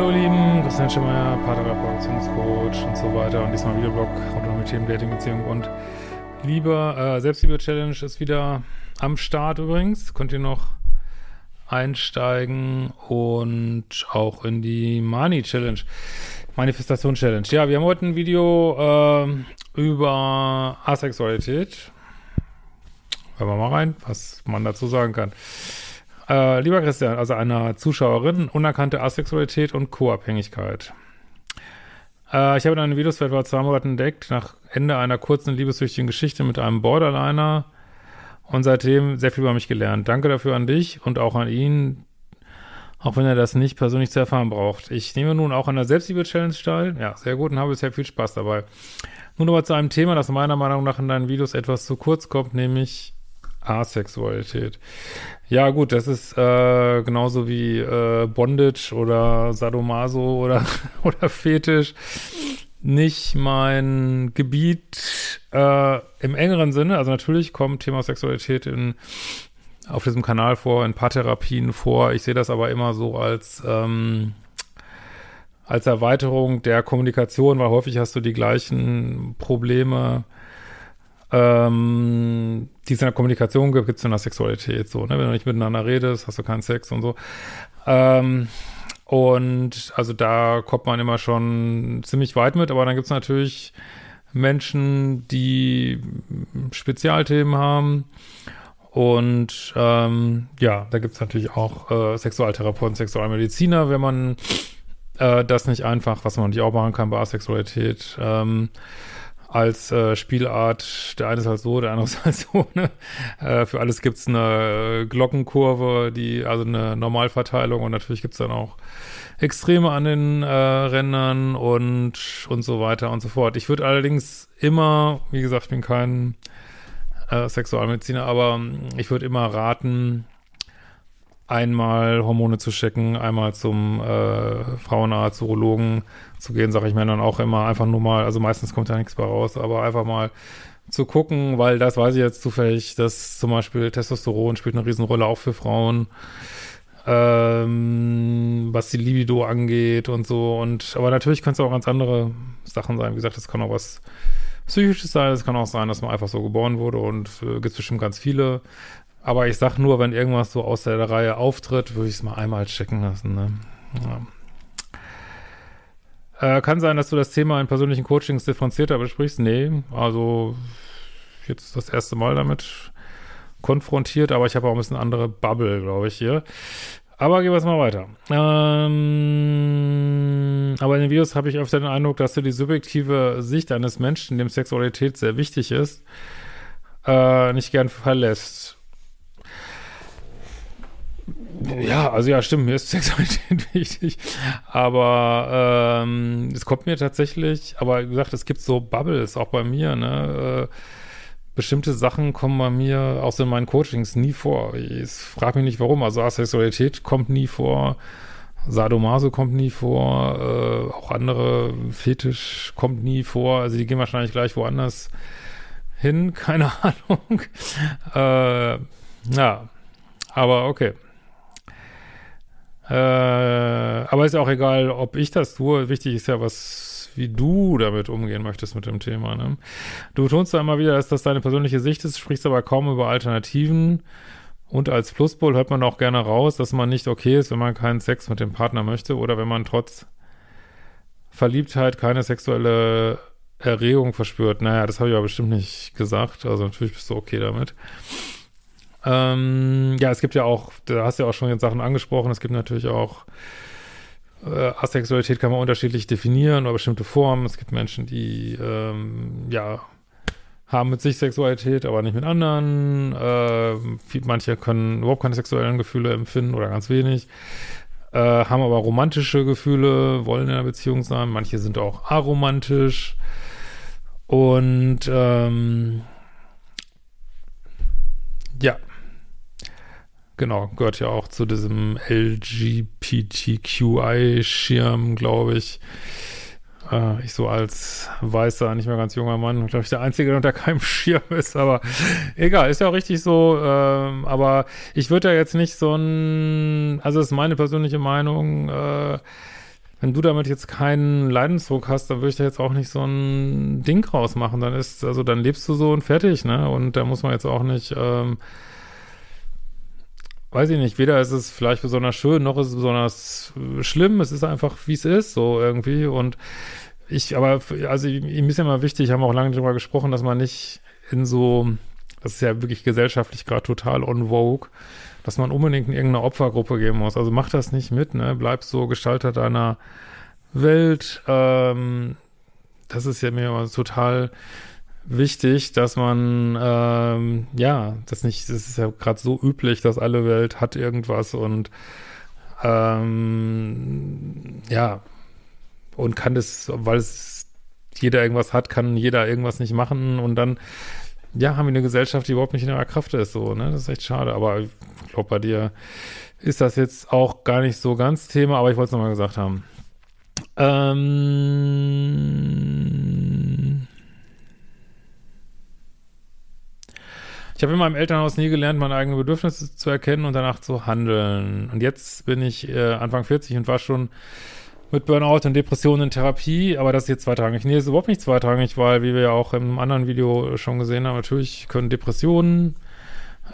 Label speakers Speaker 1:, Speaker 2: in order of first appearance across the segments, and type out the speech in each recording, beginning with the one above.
Speaker 1: Hallo ihr Lieben, Christian Schimmer, Paartherapeut, Beziehungscoach und so weiter und diesmal Videoblog rund um die Themen Dating, Beziehung und Liebe. Äh, Selbstliebe-Challenge ist wieder am Start übrigens, könnt ihr noch einsteigen und auch in die Money-Challenge, Manifestation-Challenge. Ja, wir haben heute ein Video äh, über Asexualität. Hören wir mal rein, was man dazu sagen kann. Äh, lieber Christian, also einer Zuschauerin, unerkannte Asexualität und Co-Abhängigkeit. Äh, ich habe deine Videos vor etwa zwei Monaten entdeckt, nach Ende einer kurzen liebessüchtigen Geschichte mit einem Borderliner und seitdem sehr viel über mich gelernt. Danke dafür an dich und auch an ihn, auch wenn er das nicht persönlich zu erfahren braucht. Ich nehme nun auch an der Selbstliebe-Challenge teil. Ja, sehr gut und habe bisher viel Spaß dabei. Nun aber zu einem Thema, das meiner Meinung nach in deinen Videos etwas zu kurz kommt, nämlich Asexualität. Ja, gut, das ist äh, genauso wie äh, Bondage oder Sadomaso oder, oder Fetisch nicht mein Gebiet äh, im engeren Sinne. Also natürlich kommt Thema Sexualität in, auf diesem Kanal vor, in Paartherapien vor. Ich sehe das aber immer so als, ähm, als Erweiterung der Kommunikation, weil häufig hast du die gleichen Probleme ähm, die es in der Kommunikation gibt, gibt es in der Sexualität so, ne? Wenn du nicht miteinander redest, hast du keinen Sex und so. Ähm, und also da kommt man immer schon ziemlich weit mit, aber dann gibt es natürlich Menschen, die Spezialthemen haben. Und ähm, ja, da gibt es natürlich auch äh, Sexualtherapeuten, Sexualmediziner, wenn man äh, das nicht einfach, was man nicht auch machen kann bei Asexualität, ähm, als äh, Spielart. Der eine ist halt so, der andere ist halt so. Ne? Äh, für alles gibt's eine äh, Glockenkurve, die also eine Normalverteilung und natürlich gibt's dann auch Extreme an den äh, Rändern und und so weiter und so fort. Ich würde allerdings immer, wie gesagt, ich bin kein äh, Sexualmediziner, aber ich würde immer raten, einmal Hormone zu checken, einmal zum äh, Frauenarzt, Urologen zu gehen, sage ich mir dann auch immer einfach nur mal, also meistens kommt da nichts bei raus, aber einfach mal zu gucken, weil das weiß ich jetzt zufällig, dass zum Beispiel Testosteron spielt eine Riesenrolle auch für Frauen, ähm, was die Libido angeht und so und aber natürlich können es auch ganz andere Sachen sein, wie gesagt, das kann auch was Psychisches sein, es kann auch sein, dass man einfach so geboren wurde und äh, gibt bestimmt ganz viele aber ich sag nur, wenn irgendwas so aus der Reihe auftritt, würde ich es mal einmal checken lassen. Ne? Ja. Äh, kann sein, dass du das Thema in persönlichen Coachings differenzierter besprichst. Nee, also jetzt das erste Mal damit konfrontiert, aber ich habe auch ein bisschen andere Bubble, glaube ich, hier. Aber gehen wir jetzt mal weiter. Ähm, aber in den Videos habe ich öfter den Eindruck, dass du die subjektive Sicht eines Menschen, dem Sexualität sehr wichtig ist, äh, nicht gern verlässt. Ja, also ja, stimmt, mir ist Sexualität wichtig. Aber ähm, es kommt mir tatsächlich, aber wie gesagt, es gibt so Bubbles, auch bei mir, ne? Äh, bestimmte Sachen kommen bei mir auch so in meinen Coachings nie vor. Ich frage mich nicht warum. Also Asexualität kommt nie vor, Sadomaso kommt nie vor, äh, auch andere Fetisch kommt nie vor. Also die gehen wahrscheinlich gleich woanders hin, keine Ahnung. äh, ja, aber okay. Äh, aber ist ja auch egal, ob ich das tue. Wichtig ist ja, was, wie du damit umgehen möchtest mit dem Thema. Ne? Du betonst ja immer wieder, dass das deine persönliche Sicht ist, sprichst aber kaum über Alternativen. Und als Pluspol hört man auch gerne raus, dass man nicht okay ist, wenn man keinen Sex mit dem Partner möchte oder wenn man trotz Verliebtheit keine sexuelle Erregung verspürt. Naja, das habe ich aber bestimmt nicht gesagt. Also natürlich bist du okay damit. Ähm, ja, es gibt ja auch, da hast du ja auch schon jetzt Sachen angesprochen, es gibt natürlich auch äh, Asexualität kann man unterschiedlich definieren oder bestimmte Formen. Es gibt Menschen, die ähm, ja haben mit sich Sexualität, aber nicht mit anderen. Äh, manche können überhaupt keine sexuellen Gefühle empfinden oder ganz wenig. Äh, haben aber romantische Gefühle, wollen in einer Beziehung sein. Manche sind auch aromantisch. Und ähm, ja, genau, gehört ja auch zu diesem LGBTQI-Schirm, glaube ich. Äh, ich so als weißer, nicht mehr ganz junger Mann, glaube ich, der Einzige, der unter keinem Schirm ist, aber egal, ist ja auch richtig so. Ähm, aber ich würde ja jetzt nicht so ein, also das ist meine persönliche Meinung, äh, wenn du damit jetzt keinen Leidensdruck hast, dann würde ich da jetzt auch nicht so ein Ding rausmachen. Dann ist, also dann lebst du so und fertig, ne? Und da muss man jetzt auch nicht, ähm, weiß ich nicht, weder ist es vielleicht besonders schön, noch ist es besonders äh, schlimm. Es ist einfach, wie es ist, so irgendwie. Und ich, aber, also ihm ist ja immer wichtig, haben wir auch lange darüber gesprochen, dass man nicht in so, das ist ja wirklich gesellschaftlich gerade total on vogue, dass man unbedingt in irgendeine Opfergruppe gehen muss. Also mach das nicht mit, ne? Bleib so Gestalter deiner Welt. Ähm, das ist ja mir total wichtig, dass man, ähm, ja, das nicht, das ist ja gerade so üblich, dass alle Welt hat irgendwas und ähm, ja, und kann das, weil es jeder irgendwas hat, kann jeder irgendwas nicht machen und dann, ja, haben wir eine Gesellschaft, die überhaupt nicht in ihrer Kraft ist, so, ne, das ist echt schade, aber ich glaube, bei dir ist das jetzt auch gar nicht so ganz Thema, aber ich wollte es nochmal gesagt haben. Ähm, Ich habe in meinem Elternhaus nie gelernt, meine eigenen Bedürfnisse zu erkennen und danach zu handeln. Und jetzt bin ich äh, Anfang 40 und war schon mit Burnout und Depressionen in Therapie, aber das ist jetzt zweitrangig. Nee, ist überhaupt nicht zweitrangig, weil, wie wir ja auch im anderen Video schon gesehen haben, natürlich können Depressionen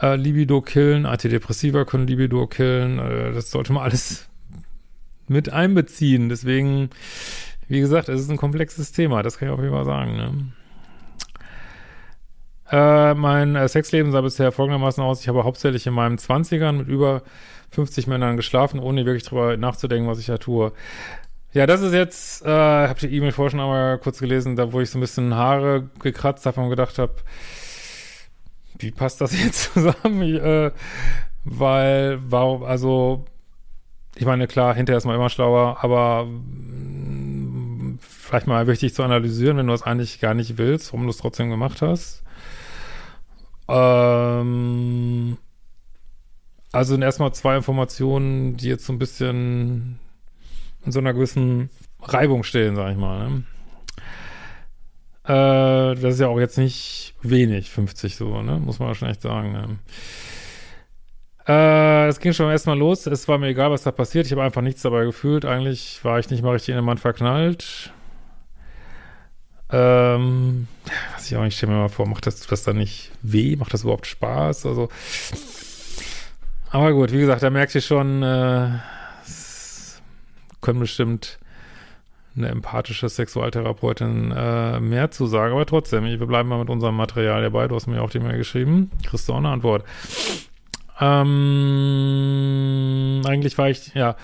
Speaker 1: äh, Libido killen, Antidepressiva können Libido killen, äh, das sollte man alles mit einbeziehen. Deswegen, wie gesagt, es ist ein komplexes Thema, das kann ich auf jeden Fall sagen. Ne? Äh, mein äh, Sexleben sah bisher folgendermaßen aus. Ich habe hauptsächlich in meinen Zwanzigern mit über 50 Männern geschlafen, ohne wirklich drüber nachzudenken, was ich da tue. Ja, das ist jetzt, äh, habe die E-Mail vorher schon einmal kurz gelesen, da wo ich so ein bisschen Haare gekratzt habe und gedacht habe, wie passt das jetzt zusammen? Ich, äh, weil, warum, also, ich meine, klar, hinterher ist man immer schlauer, aber vielleicht mal wichtig zu analysieren, wenn du das eigentlich gar nicht willst, warum du es trotzdem gemacht hast. Ähm, also sind erstmal zwei Informationen, die jetzt so ein bisschen in so einer gewissen Reibung stehen, sag ich mal. Ne? Äh, das ist ja auch jetzt nicht wenig, 50 so, ne? Muss man echt sagen. Ne? Äh, es ging schon erstmal los. Es war mir egal, was da passiert. Ich habe einfach nichts dabei gefühlt. Eigentlich war ich nicht mal richtig in den Mann verknallt. Ähm, weiß ich auch nicht, stell mir mal vor, macht das, das dann nicht weh? Macht das überhaupt Spaß? Also, aber gut, wie gesagt, da merkt ihr schon, äh, können bestimmt eine empathische Sexualtherapeutin äh, mehr zu sagen, aber trotzdem, wir bleiben mal mit unserem Material dabei. Du hast mir auch die Mail geschrieben. Kriegst du auch eine Antwort. Ähm, eigentlich war ich, ja,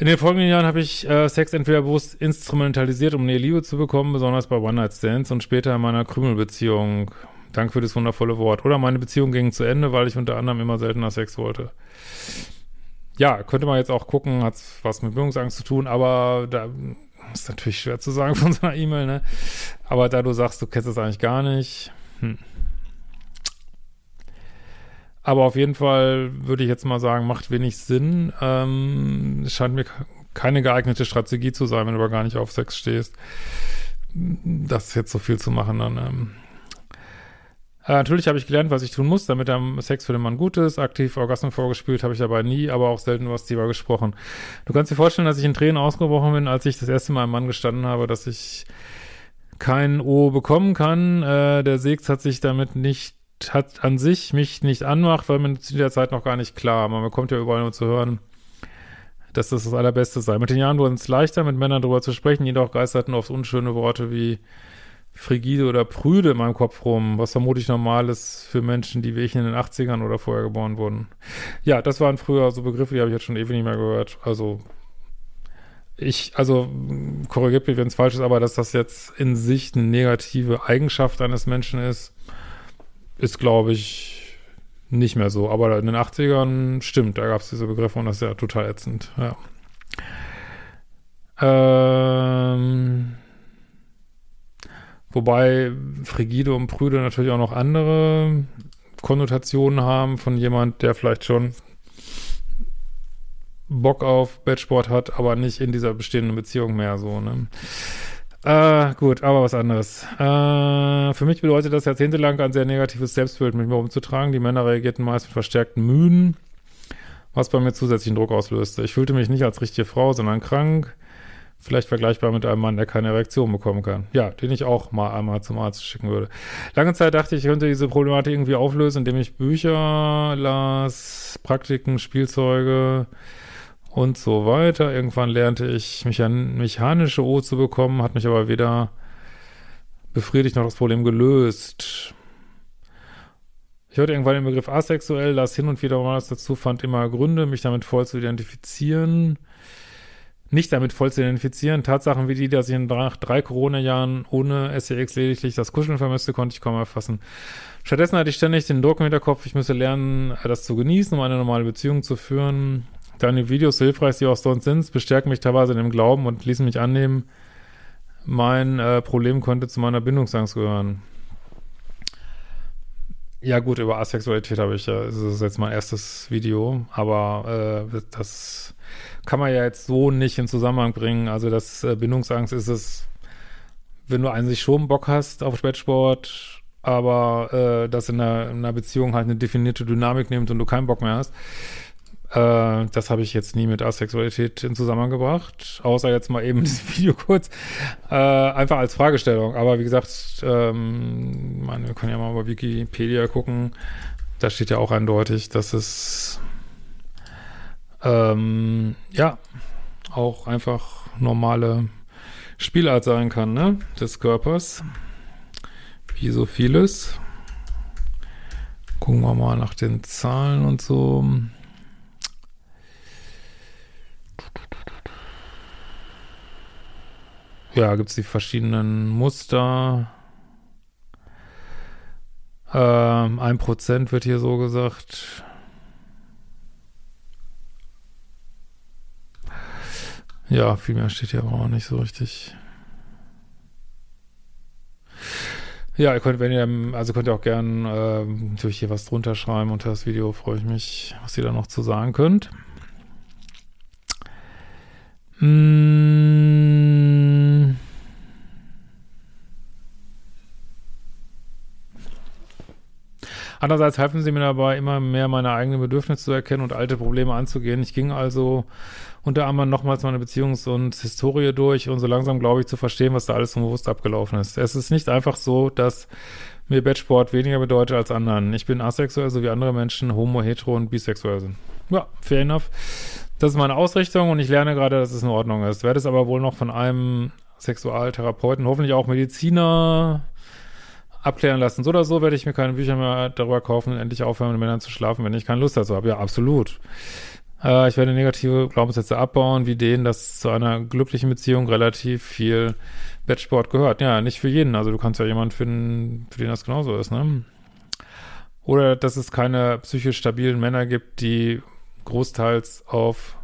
Speaker 1: in den folgenden Jahren habe ich äh, Sex entweder bewusst instrumentalisiert, um Nähe Liebe zu bekommen, besonders bei One-Night-Stands und später in meiner Krümelbeziehung. Danke für das wundervolle Wort. Oder meine Beziehung ging zu Ende, weil ich unter anderem immer seltener Sex wollte. Ja, könnte man jetzt auch gucken, hat was mit Bindungsangst zu tun, aber da ist natürlich schwer zu sagen von so einer E-Mail, ne? Aber da du sagst, du kennst es eigentlich gar nicht, hm. Aber auf jeden Fall würde ich jetzt mal sagen, macht wenig Sinn. Ähm, scheint mir keine geeignete Strategie zu sein, wenn du aber gar nicht auf Sex stehst. Das jetzt so viel zu machen dann. Ähm. Äh, natürlich habe ich gelernt, was ich tun muss, damit der Sex für den Mann gut ist. Aktiv Orgasmen vorgespielt habe ich dabei nie, aber auch selten über das Thema gesprochen. Du kannst dir vorstellen, dass ich in Tränen ausgebrochen bin, als ich das erste Mal einem Mann gestanden habe, dass ich kein O bekommen kann. Äh, der Sex hat sich damit nicht hat an sich mich nicht anmacht, weil man zu der Zeit noch gar nicht klar. Man bekommt ja überall nur zu hören, dass das das Allerbeste sei. Mit den Jahren wurde es leichter, mit Männern darüber zu sprechen, jedoch geisterten oft unschöne Worte wie frigide oder prüde in meinem Kopf rum, was vermutlich normal ist für Menschen, die wie ich in den 80ern oder vorher geboren wurden. Ja, das waren früher so Begriffe, die habe ich jetzt schon ewig nicht mehr gehört. Also ich, also korrigiert mich, wenn es falsch ist, aber dass das jetzt in sich eine negative Eigenschaft eines Menschen ist, ist, glaube ich, nicht mehr so. Aber in den 80ern stimmt, da gab es diese Begriffe und das ist ja total ätzend, ja. Ähm, wobei frigide und prüde natürlich auch noch andere Konnotationen haben von jemand, der vielleicht schon Bock auf Bettsport hat, aber nicht in dieser bestehenden Beziehung mehr so, ne? Äh, gut, aber was anderes. Äh, für mich bedeutet das jahrzehntelang ein sehr negatives Selbstbild mit mir umzutragen. Die Männer reagierten meist mit verstärkten Mühen, was bei mir zusätzlichen Druck auslöste. Ich fühlte mich nicht als richtige Frau, sondern krank. Vielleicht vergleichbar mit einem Mann, der keine Erektion bekommen kann. Ja, den ich auch mal einmal zum Arzt schicken würde. Lange Zeit dachte ich, ich könnte diese Problematik irgendwie auflösen, indem ich Bücher las, Praktiken, Spielzeuge, und so weiter. Irgendwann lernte ich mechanische O zu bekommen, hat mich aber weder befriedigt noch das Problem gelöst. Ich hörte irgendwann den Begriff asexuell, las hin und wieder mal was dazu, fand immer Gründe, mich damit voll zu identifizieren. Nicht damit voll zu identifizieren. Tatsachen wie die, dass ich nach drei Corona-Jahren ohne SEX lediglich das Kuscheln vermisste, konnte ich kaum erfassen. Stattdessen hatte ich ständig den Druck im Hinterkopf, ich müsse lernen, das zu genießen, um eine normale Beziehung zu führen. Deine Videos, so hilfreich sie auch sonst sind, bestärken mich teilweise in dem Glauben und ließen mich annehmen, mein äh, Problem könnte zu meiner Bindungsangst gehören. Ja gut, über Asexualität habe ich ja, das ist jetzt mein erstes Video, aber äh, das kann man ja jetzt so nicht in Zusammenhang bringen. Also das äh, Bindungsangst ist es, wenn du an sich schon Bock hast auf Spätsport, aber äh, das in einer, in einer Beziehung halt eine definierte Dynamik nimmt und du keinen Bock mehr hast, äh, das habe ich jetzt nie mit Asexualität in Zusammenhang gebracht, außer jetzt mal eben dieses Video kurz, äh, einfach als Fragestellung. Aber wie gesagt, ähm, meine, wir können ja mal bei Wikipedia gucken, da steht ja auch eindeutig, dass es ähm, ja auch einfach normale Spielart sein kann, ne, des Körpers, wie so vieles. Gucken wir mal nach den Zahlen und so. Ja, gibt es die verschiedenen Muster. Ähm, ein Prozent wird hier so gesagt. Ja, viel mehr steht hier aber auch nicht so richtig. Ja, ihr könnt, wenn ihr, also könnt ihr auch gern äh, natürlich hier was drunter schreiben unter das Video, freue ich mich, was ihr da noch zu sagen könnt. Mmh. Andererseits halfen sie mir dabei, immer mehr meine eigenen Bedürfnisse zu erkennen und alte Probleme anzugehen. Ich ging also unter anderem nochmals meine Beziehungs- und Historie durch und so langsam glaube ich zu verstehen, was da alles unbewusst abgelaufen ist. Es ist nicht einfach so, dass mir Bettsport weniger bedeutet als anderen. Ich bin asexuell, so wie andere Menschen homo, hetero und bisexuell sind. Ja, fair enough. Das ist meine Ausrichtung und ich lerne gerade, dass es in Ordnung ist. Werde es aber wohl noch von einem Sexualtherapeuten, hoffentlich auch Mediziner, abklären lassen. So oder so werde ich mir keine Bücher mehr darüber kaufen und endlich aufhören, mit Männern zu schlafen, wenn ich keine Lust dazu habe. Ja, absolut. Äh, ich werde negative Glaubenssätze abbauen, wie denen, dass zu einer glücklichen Beziehung relativ viel Bettsport gehört. Ja, nicht für jeden. Also du kannst ja jemanden finden, für den das genauso ist, ne? Oder dass es keine psychisch stabilen Männer gibt, die großteils auf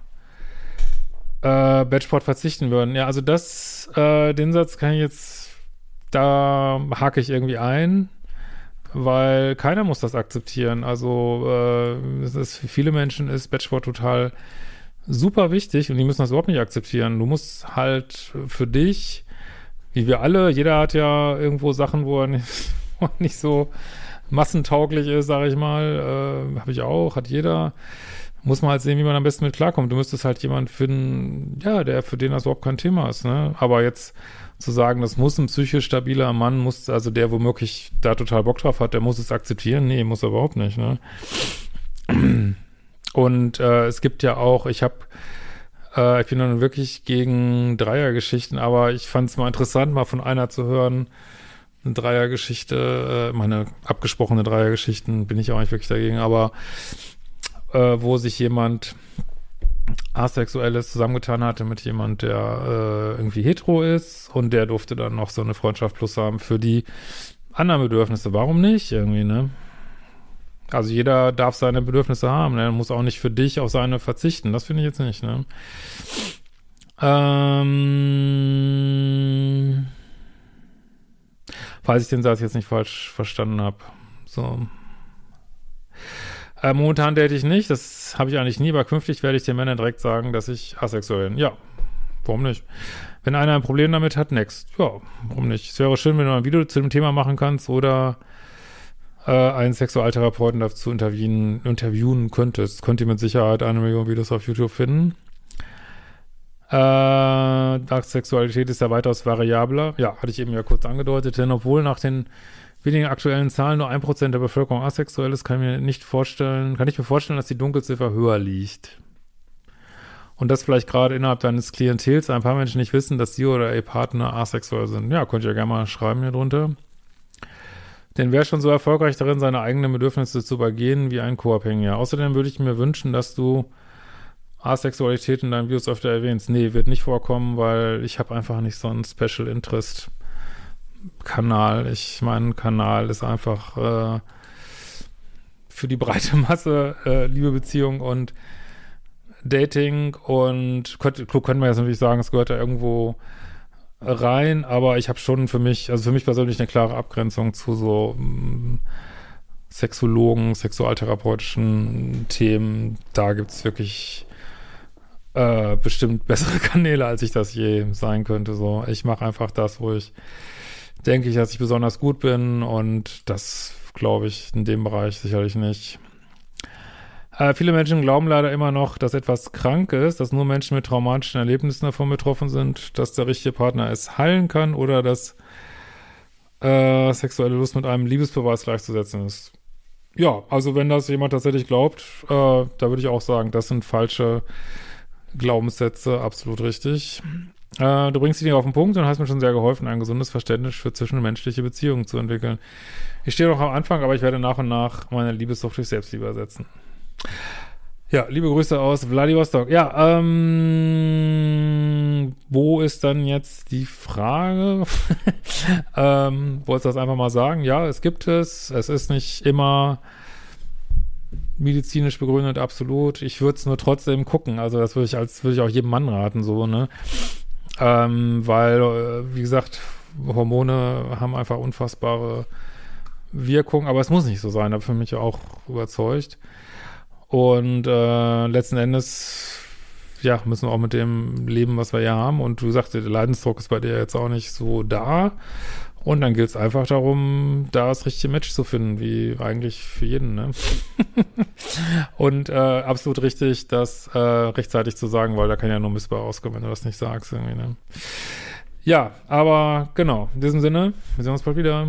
Speaker 1: äh, Bettsport verzichten würden. Ja, also das, äh, den Satz kann ich jetzt da hake ich irgendwie ein, weil keiner muss das akzeptieren. Also äh, es ist für viele Menschen ist Batchboard total super wichtig und die müssen das überhaupt nicht akzeptieren. Du musst halt für dich, wie wir alle, jeder hat ja irgendwo Sachen, wo er nicht, wo er nicht so massentauglich ist, sage ich mal. Äh, Habe ich auch, hat jeder. Muss man halt sehen, wie man am besten mit klarkommt. Du müsstest halt jemanden finden, ja, der für den das überhaupt kein Thema ist. Ne? Aber jetzt zu sagen, das muss ein psychisch stabiler Mann, muss, also der womöglich da total Bock drauf hat, der muss es akzeptieren. Nee, muss er überhaupt nicht, ne? Und äh, es gibt ja auch, ich habe, äh, ich bin dann wirklich gegen Dreiergeschichten, aber ich fand es mal interessant, mal von einer zu hören, eine Dreiergeschichte, äh, meine abgesprochene Dreiergeschichten bin ich auch nicht wirklich dagegen, aber äh, wo sich jemand Asexuelles zusammengetan hatte mit jemand, der äh, irgendwie hetero ist und der durfte dann noch so eine Freundschaft plus haben für die anderen Bedürfnisse. Warum nicht irgendwie, ne? Also jeder darf seine Bedürfnisse haben, ne? muss auch nicht für dich auf seine verzichten. Das finde ich jetzt nicht, ne? Ähm, falls ich den Satz jetzt nicht falsch verstanden habe. So. Äh, momentan date ich nicht, das habe ich eigentlich nie, aber künftig werde ich den Männern direkt sagen, dass ich asexuell bin. Ja, warum nicht? Wenn einer ein Problem damit hat, next. Ja, warum nicht? Es wäre schön, wenn du ein Video zu dem Thema machen kannst oder äh, einen Sexualtherapeuten dazu interviewen, interviewen könntest. Könnt ihr mit Sicherheit eine Million Videos auf YouTube finden. Äh, Sexualität ist ja weitaus variabler. Ja, hatte ich eben ja kurz angedeutet, denn obwohl nach den wenigen aktuellen Zahlen nur ein Prozent der Bevölkerung asexuell ist, kann ich mir nicht vorstellen, kann ich mir vorstellen, dass die Dunkelziffer höher liegt. Und dass vielleicht gerade innerhalb deines Klientels ein paar Menschen nicht wissen, dass sie oder ihr Partner asexuell sind. Ja, könnt ihr ja gerne mal schreiben hier drunter. Denn wer schon so erfolgreich darin, seine eigenen Bedürfnisse zu übergehen wie ein Co-Abhängiger? Außerdem würde ich mir wünschen, dass du Asexualität in deinen Videos öfter erwähnst. Nee, wird nicht vorkommen, weil ich habe einfach nicht so einen Special Interest Kanal. Ich mein Kanal ist einfach äh, für die breite Masse äh, Liebe, Beziehung und Dating und könnte, könnte man jetzt natürlich sagen, es gehört da irgendwo rein, aber ich habe schon für mich, also für mich persönlich eine klare Abgrenzung zu so mm, Sexologen, sexualtherapeutischen Themen. Da gibt es wirklich äh, bestimmt bessere Kanäle, als ich das je sein könnte. So, ich mache einfach das, wo ich denke ich, dass ich besonders gut bin und das glaube ich in dem Bereich sicherlich nicht. Äh, viele Menschen glauben leider immer noch, dass etwas krank ist, dass nur Menschen mit traumatischen Erlebnissen davon betroffen sind, dass der richtige Partner es heilen kann oder dass äh, sexuelle Lust mit einem Liebesbeweis gleichzusetzen ist. Ja, also wenn das jemand tatsächlich glaubt, äh, da würde ich auch sagen, das sind falsche Glaubenssätze, absolut richtig. Äh, du bringst die Dinge auf den Punkt und hast mir schon sehr geholfen, ein gesundes Verständnis für zwischenmenschliche Beziehungen zu entwickeln. Ich stehe noch am Anfang, aber ich werde nach und nach meine Liebessucht durch Selbstliebe ersetzen. Ja, liebe Grüße aus Vladivostok. Ja, ähm, wo ist dann jetzt die Frage? ähm, wolltest du das einfach mal sagen? Ja, es gibt es. Es ist nicht immer medizinisch begründet, absolut. Ich würde es nur trotzdem gucken. Also das würde ich als würde ich auch jedem Mann raten, so, ne? Ähm, weil, äh, wie gesagt, Hormone haben einfach unfassbare Wirkung, aber es muss nicht so sein, da bin ich auch überzeugt. Und äh, letzten Endes, ja, müssen wir auch mit dem leben, was wir ja haben. Und du sagst, der Leidensdruck ist bei dir jetzt auch nicht so da. Und dann gilt es einfach darum, da das richtige Match zu finden, wie eigentlich für jeden. Ne? und äh, absolut richtig, das äh, rechtzeitig zu sagen, weil da kann ja nur Missbar rauskommen, wenn du das nicht sagst. Irgendwie, ne? Ja, aber genau, in diesem Sinne, wir sehen uns bald wieder.